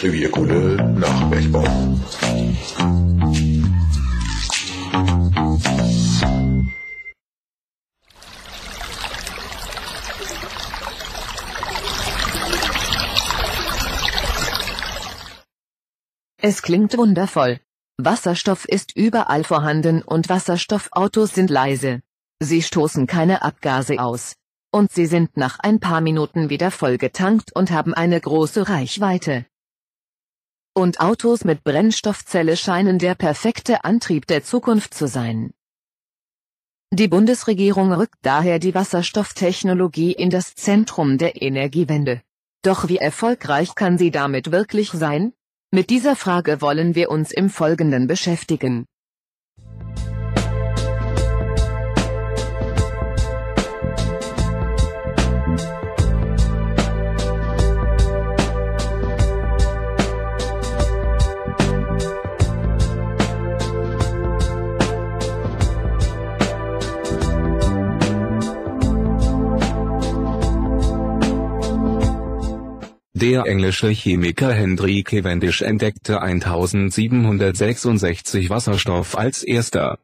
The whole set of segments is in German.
Revierkunde nach Bergbau. Es klingt wundervoll. Wasserstoff ist überall vorhanden und Wasserstoffautos sind leise. Sie stoßen keine Abgase aus. Und sie sind nach ein paar Minuten wieder vollgetankt und haben eine große Reichweite. Und Autos mit Brennstoffzelle scheinen der perfekte Antrieb der Zukunft zu sein. Die Bundesregierung rückt daher die Wasserstofftechnologie in das Zentrum der Energiewende. Doch wie erfolgreich kann sie damit wirklich sein? Mit dieser Frage wollen wir uns im Folgenden beschäftigen. Der englische Chemiker Henry Cavendish entdeckte 1766 Wasserstoff als erster.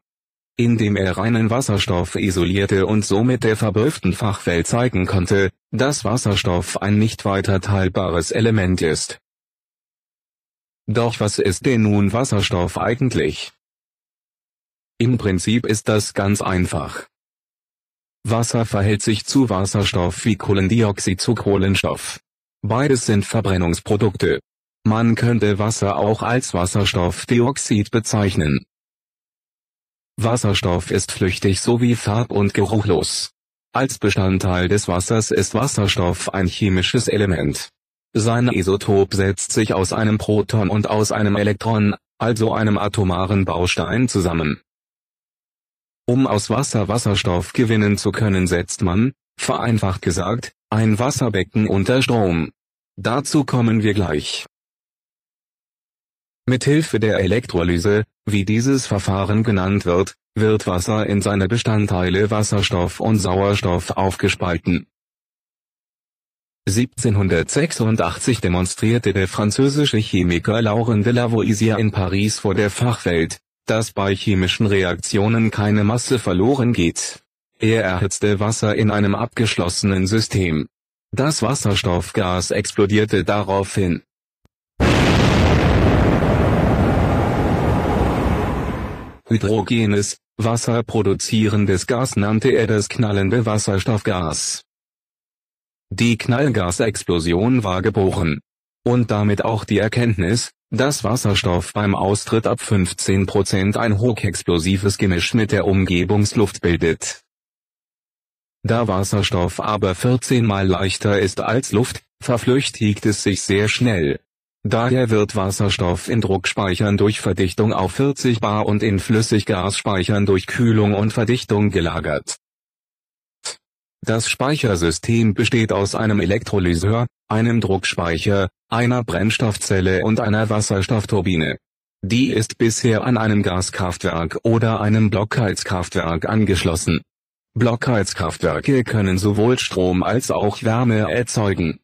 Indem er reinen Wasserstoff isolierte und somit der verblüfften Fachwelt zeigen konnte, dass Wasserstoff ein nicht weiter teilbares Element ist. Doch was ist denn nun Wasserstoff eigentlich? Im Prinzip ist das ganz einfach. Wasser verhält sich zu Wasserstoff wie Kohlendioxid zu Kohlenstoff. Beides sind Verbrennungsprodukte. Man könnte Wasser auch als Wasserstoffdioxid bezeichnen. Wasserstoff ist flüchtig sowie farb- und geruchlos. Als Bestandteil des Wassers ist Wasserstoff ein chemisches Element. Sein Isotop setzt sich aus einem Proton und aus einem Elektron, also einem atomaren Baustein zusammen. Um aus Wasser Wasserstoff gewinnen zu können setzt man, vereinfacht gesagt, ein Wasserbecken unter Strom. Dazu kommen wir gleich. Mithilfe der Elektrolyse, wie dieses Verfahren genannt wird, wird Wasser in seine Bestandteile Wasserstoff und Sauerstoff aufgespalten. 1786 demonstrierte der französische Chemiker Laurent de Lavoisier in Paris vor der Fachwelt, dass bei chemischen Reaktionen keine Masse verloren geht. Er erhitzte Wasser in einem abgeschlossenen System. Das Wasserstoffgas explodierte daraufhin. Hydrogenes, wasserproduzierendes Gas nannte er das knallende Wasserstoffgas. Die Knallgasexplosion war geboren. Und damit auch die Erkenntnis, dass Wasserstoff beim Austritt ab 15% ein hochexplosives Gemisch mit der Umgebungsluft bildet. Da Wasserstoff aber 14 mal leichter ist als Luft, verflüchtigt es sich sehr schnell. Daher wird Wasserstoff in Druckspeichern durch Verdichtung auf 40 bar und in Flüssiggasspeichern durch Kühlung und Verdichtung gelagert. Das Speichersystem besteht aus einem Elektrolyseur, einem Druckspeicher, einer Brennstoffzelle und einer Wasserstoffturbine. Die ist bisher an einem Gaskraftwerk oder einem Blockheizkraftwerk angeschlossen. Blockheizkraftwerke können sowohl Strom als auch Wärme erzeugen.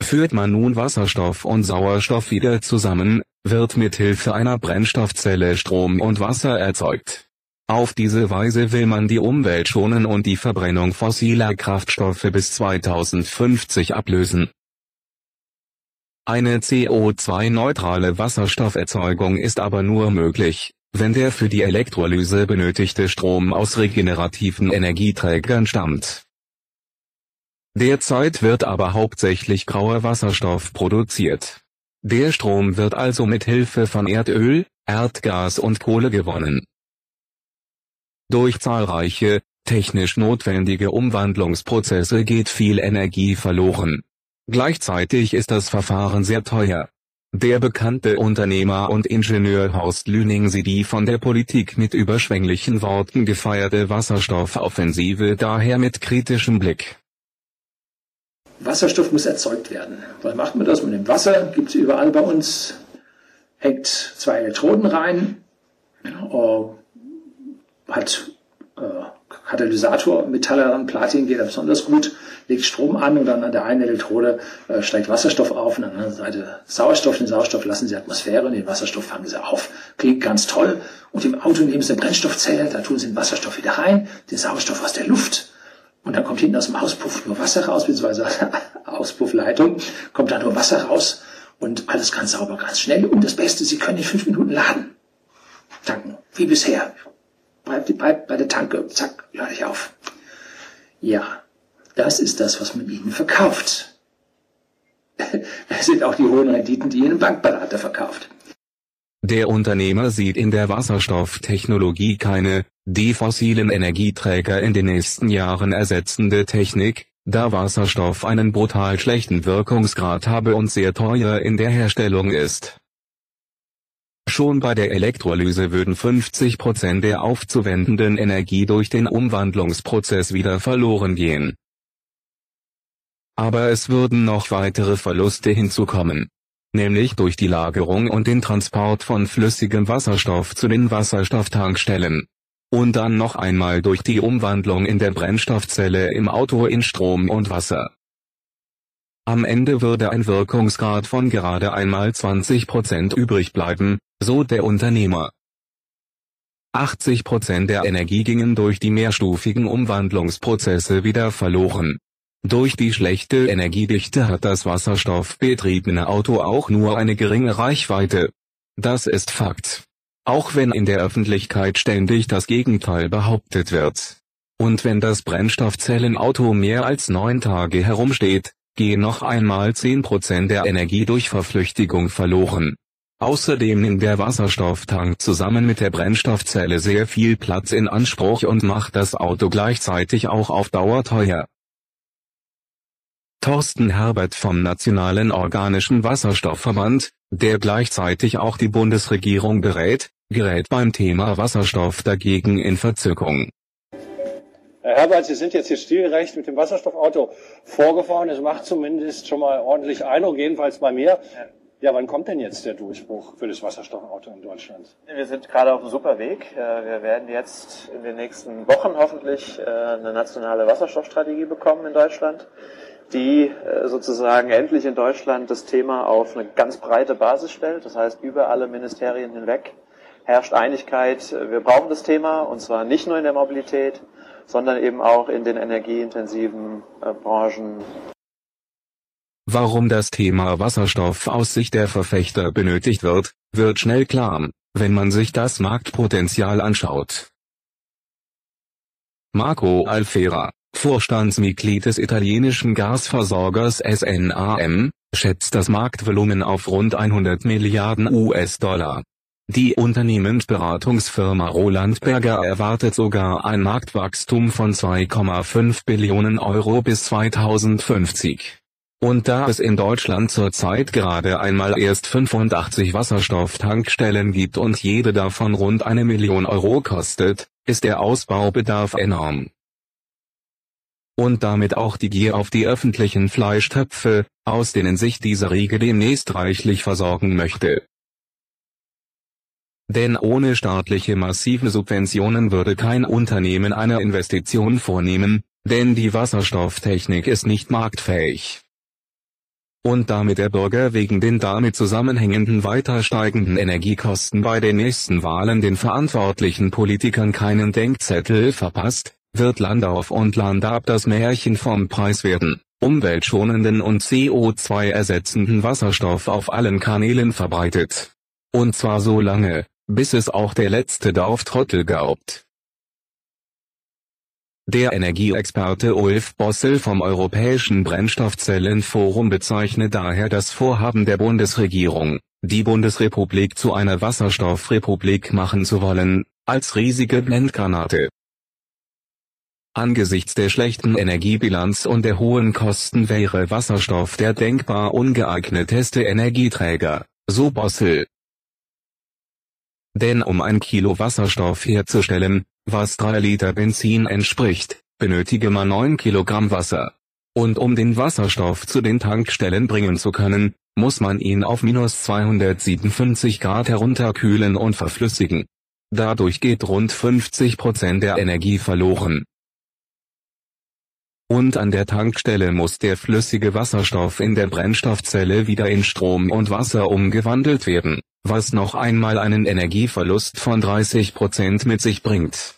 Führt man nun Wasserstoff und Sauerstoff wieder zusammen, wird mithilfe einer Brennstoffzelle Strom und Wasser erzeugt. Auf diese Weise will man die Umwelt schonen und die Verbrennung fossiler Kraftstoffe bis 2050 ablösen. Eine CO2-neutrale Wasserstofferzeugung ist aber nur möglich, wenn der für die Elektrolyse benötigte Strom aus regenerativen Energieträgern stammt. Derzeit wird aber hauptsächlich grauer Wasserstoff produziert. Der Strom wird also mit Hilfe von Erdöl, Erdgas und Kohle gewonnen. Durch zahlreiche, technisch notwendige Umwandlungsprozesse geht viel Energie verloren. Gleichzeitig ist das Verfahren sehr teuer. Der bekannte Unternehmer und Ingenieur Horst Lüning sieht die von der Politik mit überschwänglichen Worten gefeierte Wasserstoffoffensive daher mit kritischem Blick. Wasserstoff muss erzeugt werden. Was macht man das? Man nimmt Wasser, gibt es überall bei uns, hängt zwei Elektroden rein, äh, hat äh, Katalysator, Metalle Platin geht da besonders gut, legt Strom an und dann an der einen Elektrode äh, steigt Wasserstoff auf und an der anderen Seite Sauerstoff. Den Sauerstoff lassen sie Atmosphäre und den Wasserstoff fangen sie auf. Klingt ganz toll. Und im Auto nehmen sie eine Brennstoffzelle, da tun sie den Wasserstoff wieder rein, den Sauerstoff aus der Luft. Und dann kommt hinten aus dem Auspuff nur Wasser raus, beziehungsweise Auspuffleitung, kommt da nur Wasser raus und alles ganz sauber, ganz schnell. Und das Beste, sie können in fünf Minuten laden. Tanken, wie bisher bleibt, bleibt bei der Tanke, zack, lade ich auf. Ja, das ist das, was man ihnen verkauft. Das sind auch die hohen Renditen, die ihnen Bankberater verkauft. Der Unternehmer sieht in der Wasserstofftechnologie keine, die fossilen Energieträger in den nächsten Jahren ersetzende Technik, da Wasserstoff einen brutal schlechten Wirkungsgrad habe und sehr teuer in der Herstellung ist. Schon bei der Elektrolyse würden 50% der aufzuwendenden Energie durch den Umwandlungsprozess wieder verloren gehen. Aber es würden noch weitere Verluste hinzukommen. Nämlich durch die Lagerung und den Transport von flüssigem Wasserstoff zu den Wasserstofftankstellen. Und dann noch einmal durch die Umwandlung in der Brennstoffzelle im Auto in Strom und Wasser. Am Ende würde ein Wirkungsgrad von gerade einmal 20% übrig bleiben, so der Unternehmer. 80% der Energie gingen durch die mehrstufigen Umwandlungsprozesse wieder verloren. Durch die schlechte Energiedichte hat das wasserstoffbetriebene Auto auch nur eine geringe Reichweite. Das ist Fakt. Auch wenn in der Öffentlichkeit ständig das Gegenteil behauptet wird. Und wenn das Brennstoffzellenauto mehr als neun Tage herumsteht, gehen noch einmal 10% der Energie durch Verflüchtigung verloren. Außerdem nimmt der Wasserstofftank zusammen mit der Brennstoffzelle sehr viel Platz in Anspruch und macht das Auto gleichzeitig auch auf Dauer teuer. Thorsten Herbert vom Nationalen Organischen Wasserstoffverband, der gleichzeitig auch die Bundesregierung berät, gerät beim Thema Wasserstoff dagegen in Verzückung. Herr Herbert, Sie sind jetzt hier stilgerecht mit dem Wasserstoffauto vorgefahren. Es macht zumindest schon mal ordentlich Eindruck, jedenfalls bei mir. Ja, wann kommt denn jetzt der Durchbruch für das Wasserstoffauto in Deutschland? Wir sind gerade auf einem super Weg. Äh, wir werden jetzt in den nächsten Wochen hoffentlich äh, eine nationale Wasserstoffstrategie bekommen in Deutschland, die äh, sozusagen endlich in Deutschland das Thema auf eine ganz breite Basis stellt. Das heißt, über alle Ministerien hinweg herrscht Einigkeit. Wir brauchen das Thema und zwar nicht nur in der Mobilität, sondern eben auch in den energieintensiven Branchen Warum das Thema Wasserstoff aus Sicht der Verfechter benötigt wird, wird schnell klar, wenn man sich das Marktpotenzial anschaut. Marco Alfera, Vorstandsmitglied des italienischen Gasversorgers SNAM, schätzt das Marktvolumen auf rund 100 Milliarden US-Dollar. Die Unternehmensberatungsfirma Roland Berger erwartet sogar ein Marktwachstum von 2,5 Billionen Euro bis 2050. Und da es in Deutschland zurzeit gerade einmal erst 85 Wasserstofftankstellen gibt und jede davon rund eine Million Euro kostet, ist der Ausbaubedarf enorm. Und damit auch die Gier auf die öffentlichen Fleischtöpfe, aus denen sich diese Riege demnächst reichlich versorgen möchte. Denn ohne staatliche massive Subventionen würde kein Unternehmen eine Investition vornehmen, denn die Wasserstofftechnik ist nicht marktfähig und damit der Bürger wegen den damit zusammenhängenden weiter steigenden Energiekosten bei den nächsten Wahlen den verantwortlichen Politikern keinen Denkzettel verpasst, wird Landauf und Landab das Märchen vom preiswerten, umweltschonenden und CO2-ersetzenden Wasserstoff auf allen Kanälen verbreitet. Und zwar so lange, bis es auch der letzte Dorftrottel glaubt. Der Energieexperte Ulf Bossel vom Europäischen Brennstoffzellenforum bezeichnet daher das Vorhaben der Bundesregierung, die Bundesrepublik zu einer Wasserstoffrepublik machen zu wollen, als riesige Blendgranate. Angesichts der schlechten Energiebilanz und der hohen Kosten wäre Wasserstoff der denkbar ungeeigneteste Energieträger, so Bossel. Denn um ein Kilo Wasserstoff herzustellen, was 3 Liter Benzin entspricht, benötige man 9 Kilogramm Wasser. Und um den Wasserstoff zu den Tankstellen bringen zu können, muss man ihn auf minus 257 Grad herunterkühlen und verflüssigen. Dadurch geht rund 50 Prozent der Energie verloren. Und an der Tankstelle muss der flüssige Wasserstoff in der Brennstoffzelle wieder in Strom und Wasser umgewandelt werden, was noch einmal einen Energieverlust von 30% mit sich bringt.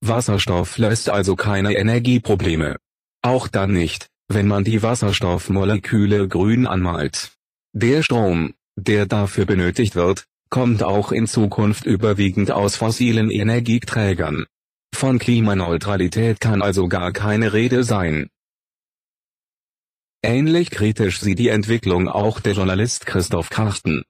Wasserstoff löst also keine Energieprobleme. Auch dann nicht, wenn man die Wasserstoffmoleküle grün anmalt. Der Strom, der dafür benötigt wird, kommt auch in Zukunft überwiegend aus fossilen Energieträgern. Von Klimaneutralität kann also gar keine Rede sein. Ähnlich kritisch sieht die Entwicklung auch der Journalist Christoph Karchten.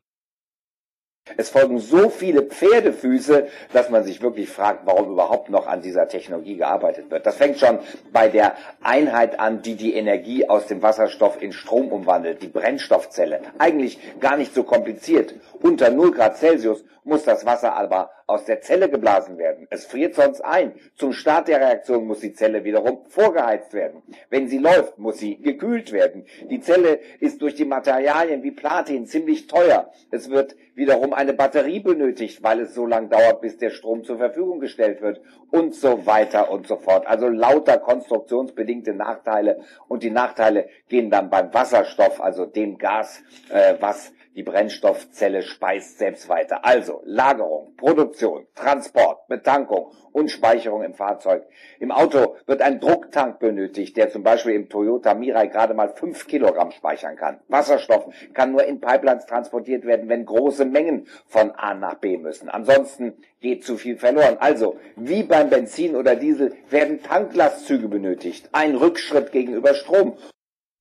Es folgen so viele Pferdefüße, dass man sich wirklich fragt, warum überhaupt noch an dieser Technologie gearbeitet wird. Das fängt schon bei der Einheit an, die die Energie aus dem Wasserstoff in Strom umwandelt, die Brennstoffzelle. Eigentlich gar nicht so kompliziert. Unter 0 Grad Celsius muss das Wasser aber aus der Zelle geblasen werden. Es friert sonst ein. Zum Start der Reaktion muss die Zelle wiederum vorgeheizt werden. Wenn sie läuft, muss sie gekühlt werden. Die Zelle ist durch die Materialien wie Platin ziemlich teuer. Es wird wiederum eine Batterie benötigt, weil es so lange dauert, bis der Strom zur Verfügung gestellt wird und so weiter und so fort. Also lauter konstruktionsbedingte Nachteile und die Nachteile gehen dann beim Wasserstoff, also dem Gas, äh, was die Brennstoffzelle speist selbst weiter. Also Lagerung, Produktion, Transport, Betankung und Speicherung im Fahrzeug. Im Auto wird ein Drucktank benötigt, der zum Beispiel im Toyota Mirai gerade mal fünf Kilogramm speichern kann. Wasserstoff kann nur in Pipelines transportiert werden, wenn große Mengen von A nach B müssen. Ansonsten geht zu viel verloren. Also, wie beim Benzin oder Diesel werden Tanklastzüge benötigt. Ein Rückschritt gegenüber Strom.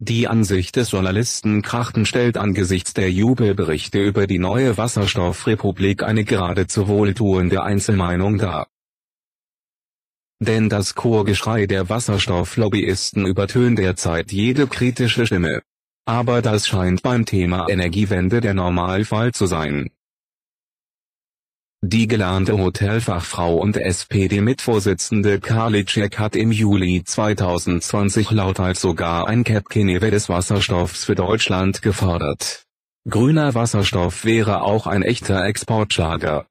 Die Ansicht des Journalisten Krachten stellt angesichts der Jubelberichte über die neue Wasserstoffrepublik eine geradezu wohltuende Einzelmeinung dar. Denn das Chorgeschrei der Wasserstofflobbyisten übertönt derzeit jede kritische Stimme. Aber das scheint beim Thema Energiewende der Normalfall zu sein. Die gelernte Hotelfachfrau und SPD-Mitvorsitzende Karliczek hat im Juli 2020 lauthals sogar ein Cap Geneve des Wasserstoffs für Deutschland gefordert. Grüner Wasserstoff wäre auch ein echter Exportschlager.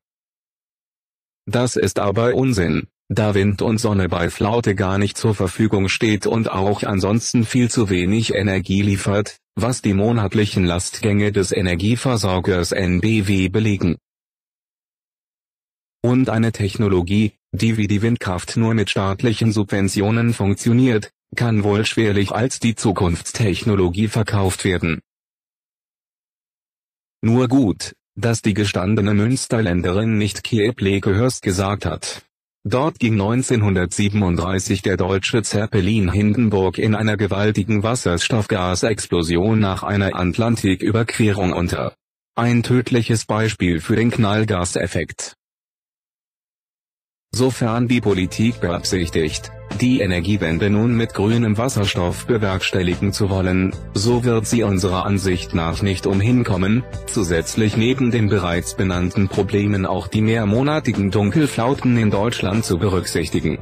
Das ist aber Unsinn, da Wind und Sonne bei Flaute gar nicht zur Verfügung steht und auch ansonsten viel zu wenig Energie liefert, was die monatlichen Lastgänge des Energieversorgers NBW belegen und eine Technologie, die wie die Windkraft nur mit staatlichen Subventionen funktioniert, kann wohl schwerlich als die Zukunftstechnologie verkauft werden. Nur gut, dass die gestandene Münsterländerin nicht Kiepleke Hörst gesagt hat. Dort ging 1937 der deutsche Zeppelin Hindenburg in einer gewaltigen Wasserstoffgasexplosion nach einer Atlantiküberquerung unter. Ein tödliches Beispiel für den Knallgaseffekt. Sofern die Politik beabsichtigt, die Energiewende nun mit grünem Wasserstoff bewerkstelligen zu wollen, so wird sie unserer Ansicht nach nicht umhinkommen, zusätzlich neben den bereits benannten Problemen auch die mehrmonatigen Dunkelflauten in Deutschland zu berücksichtigen.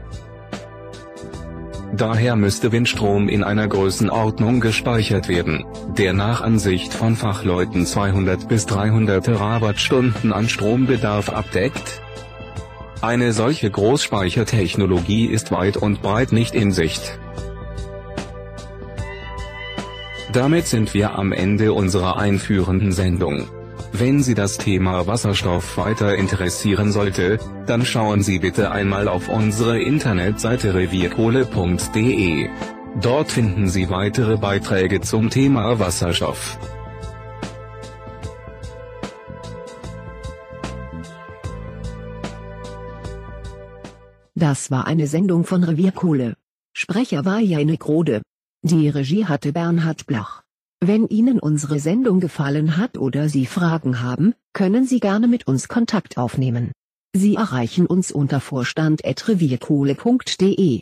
Daher müsste Windstrom in einer Größenordnung gespeichert werden, der nach Ansicht von Fachleuten 200 bis 300 Terawattstunden an Strombedarf abdeckt, eine solche Großspeichertechnologie ist weit und breit nicht in Sicht. Damit sind wir am Ende unserer einführenden Sendung. Wenn Sie das Thema Wasserstoff weiter interessieren sollte, dann schauen Sie bitte einmal auf unsere Internetseite revierkohle.de. Dort finden Sie weitere Beiträge zum Thema Wasserstoff. Das war eine Sendung von Revierkohle. Sprecher war Janik Rode. Die Regie hatte Bernhard Blach. Wenn Ihnen unsere Sendung gefallen hat oder Sie Fragen haben, können Sie gerne mit uns Kontakt aufnehmen. Sie erreichen uns unter vorstand.revierkohle.de.